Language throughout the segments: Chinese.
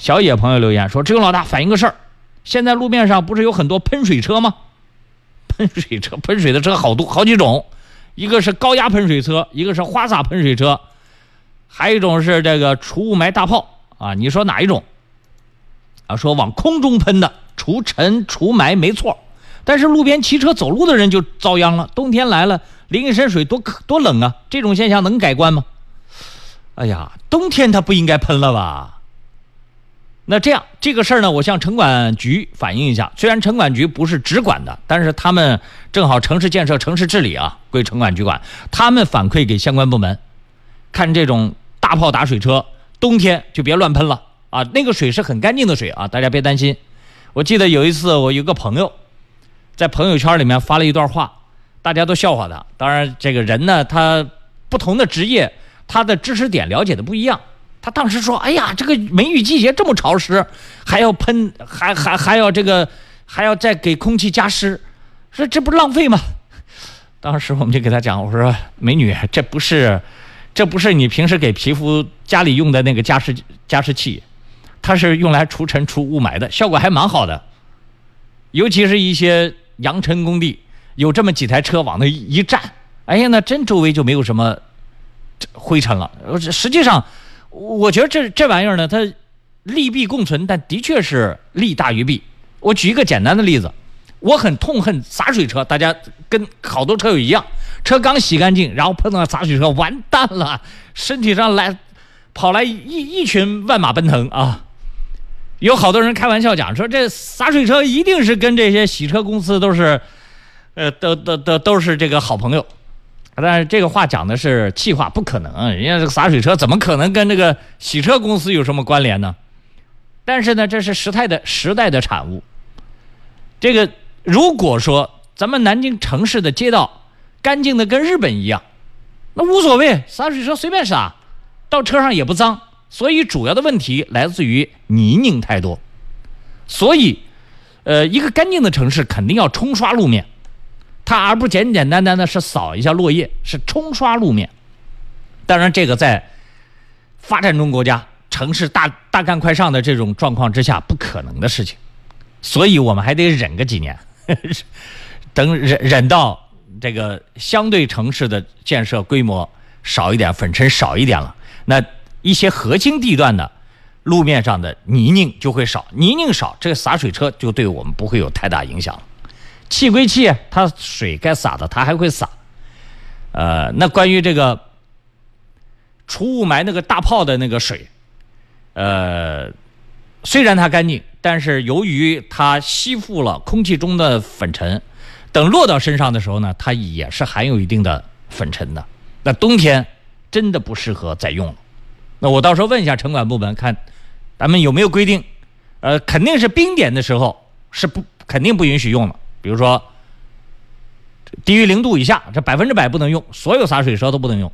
小野朋友留言说：“志勇老大，反映个事儿，现在路面上不是有很多喷水车吗？喷水车，喷水的车好多好几种，一个是高压喷水车，一个是花洒喷水车，还有一种是这个除雾霾大炮啊。你说哪一种？啊，说往空中喷的除尘除霾没错，但是路边骑车走路的人就遭殃了。冬天来了，淋一身水多多冷啊！这种现象能改观吗？哎呀，冬天它不应该喷了吧？”那这样这个事儿呢，我向城管局反映一下。虽然城管局不是直管的，但是他们正好城市建设、城市治理啊，归城管局管。他们反馈给相关部门，看这种大炮打水车，冬天就别乱喷了啊。那个水是很干净的水啊，大家别担心。我记得有一次，我有个朋友在朋友圈里面发了一段话，大家都笑话他。当然，这个人呢，他不同的职业，他的知识点了解的不一样。他当时说：“哎呀，这个梅雨季节这么潮湿，还要喷，还还还要这个，还要再给空气加湿，说这不浪费吗？”当时我们就给他讲：“我说，美女，这不是，这不是你平时给皮肤家里用的那个加湿加湿器，它是用来除尘除雾霾的，效果还蛮好的。尤其是一些扬尘工地，有这么几台车往那一站，哎呀，那真周围就没有什么灰尘了。实际上。”我觉得这这玩意儿呢，它利弊共存，但的确是利大于弊。我举一个简单的例子，我很痛恨洒水车，大家跟好多车友一样，车刚洗干净，然后碰到洒水车，完蛋了，身体上来跑来一一群万马奔腾啊！有好多人开玩笑讲说，这洒水车一定是跟这些洗车公司都是，呃，都都都都是这个好朋友。但是这个话讲的是气话，不可能。人家这个洒水车怎么可能跟这个洗车公司有什么关联呢？但是呢，这是时态的时代的产物。这个如果说咱们南京城市的街道干净的跟日本一样，那无所谓，洒水车随便洒，到车上也不脏。所以主要的问题来自于泥泞太多。所以，呃，一个干净的城市肯定要冲刷路面。它而不简简单单的是扫一下落叶，是冲刷路面。当然，这个在发展中国家、城市大大干快上的这种状况之下，不可能的事情。所以我们还得忍个几年，等忍忍到这个相对城市的建设规模少一点、粉尘少一点了，那一些核心地段的路面上的泥泞就会少，泥泞少，这个洒水车就对我们不会有太大影响了。气归气，它水该洒的它还会洒，呃，那关于这个除雾霾那个大炮的那个水，呃，虽然它干净，但是由于它吸附了空气中的粉尘，等落到身上的时候呢，它也是含有一定的粉尘的。那冬天真的不适合再用了。那我到时候问一下城管部门，看咱们有没有规定，呃，肯定是冰点的时候是不肯定不允许用了。比如说，低于零度以下，这百分之百不能用，所有洒水车都不能用。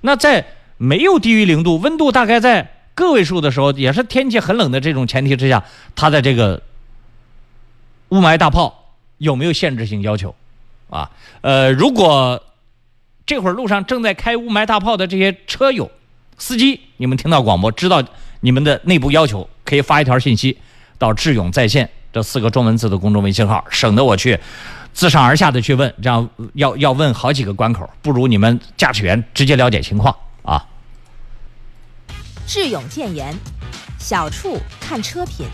那在没有低于零度，温度大概在个位数的时候，也是天气很冷的这种前提之下，它的这个雾霾大炮有没有限制性要求？啊，呃，如果这会儿路上正在开雾霾大炮的这些车友、司机，你们听到广播，知道你们的内部要求，可以发一条信息到智勇在线。这四个中文字的公众微信号，省得我去自上而下的去问，这样要要问好几个关口，不如你们驾驶员直接了解情况啊。智勇建言：小处看车品。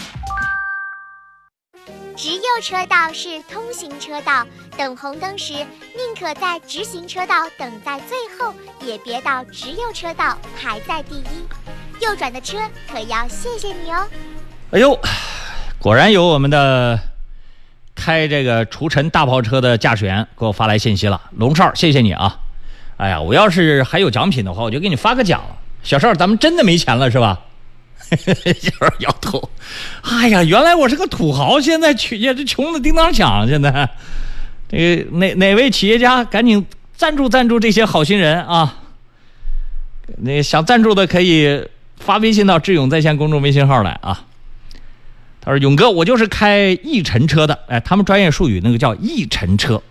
直右车道是通行车道，等红灯时宁可在直行车道等在最后，也别到直右车道排在第一。右转的车可要谢谢你哦。哎呦。果然有我们的开这个除尘大炮车的驾驶员给我发来信息了，龙少，谢谢你啊！哎呀，我要是还有奖品的话，我就给你发个奖。小少，咱们真的没钱了是吧？小少摇头。哎呀，原来我是个土豪，现在穷也是穷的叮当响。现在，这个哪哪位企业家赶紧赞助赞助这些好心人啊！那想赞助的可以发微信到智勇在线公众微信号来啊。他说：“勇哥，我就是开一尘车的，哎，他们专业术语那个叫一尘车，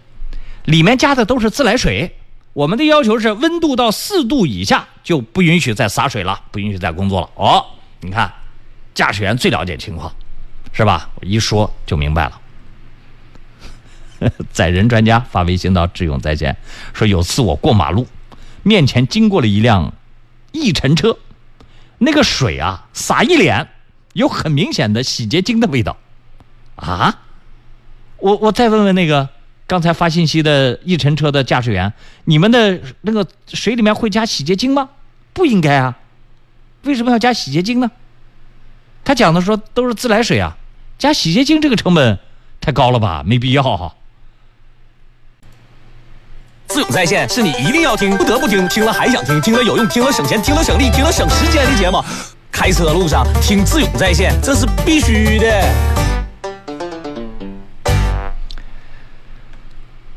里面加的都是自来水。我们的要求是温度到四度以下就不允许再洒水了，不允许再工作了。哦，你看，驾驶员最了解情况，是吧？我一说就明白了。载人专家发微信到智勇在线，说有次我过马路，面前经过了一辆一乘车，那个水啊洒一脸，有很明显的洗洁精的味道。啊，我我再问问那个刚才发信息的一乘车的驾驶员，你们的那个水里面会加洗洁精吗？不应该啊，为什么要加洗洁精呢？他讲的说都是自来水啊，加洗洁精这个成本太高了吧，没必要哈。自由在线是你一定要听、不得不听、听了还想听、听了有用、听了省钱、听了省力、听了省时间的节目。开车路上听智勇在线，这是必须的。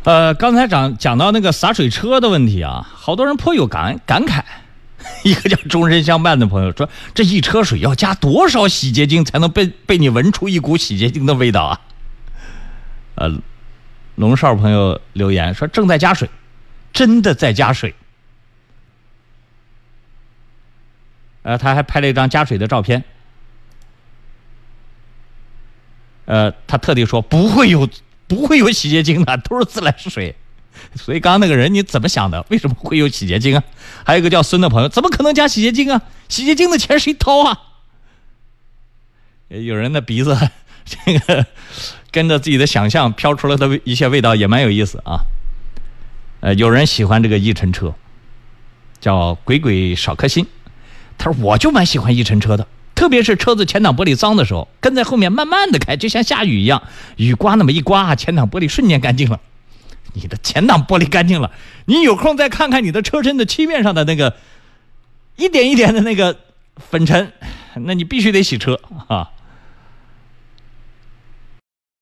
呃，刚才讲讲到那个洒水车的问题啊，好多人颇有感感慨。一个叫终身相伴的朋友说：“这一车水要加多少洗洁精才能被被你闻出一股洗洁精的味道啊？”呃，龙少朋友留言说：“正在加水。”真的在加水，呃，他还拍了一张加水的照片，呃，他特地说不会有不会有洗洁精的，都是自来水。所以刚刚那个人你怎么想的？为什么会有洗洁精啊？还有一个叫孙的朋友，怎么可能加洗洁精啊？洗洁精的钱谁掏啊？有人的鼻子这个跟着自己的想象飘出来的一些味道也蛮有意思啊。呃，有人喜欢这个一乘车，叫鬼鬼少颗心。他说：“我就蛮喜欢一尘车的，特别是车子前挡玻璃脏的时候，跟在后面慢慢的开，就像下雨一样，雨刮那么一刮，前挡玻璃瞬间干净了。你的前挡玻璃干净了，你有空再看看你的车身的漆面上的那个一点一点的那个粉尘，那你必须得洗车啊。”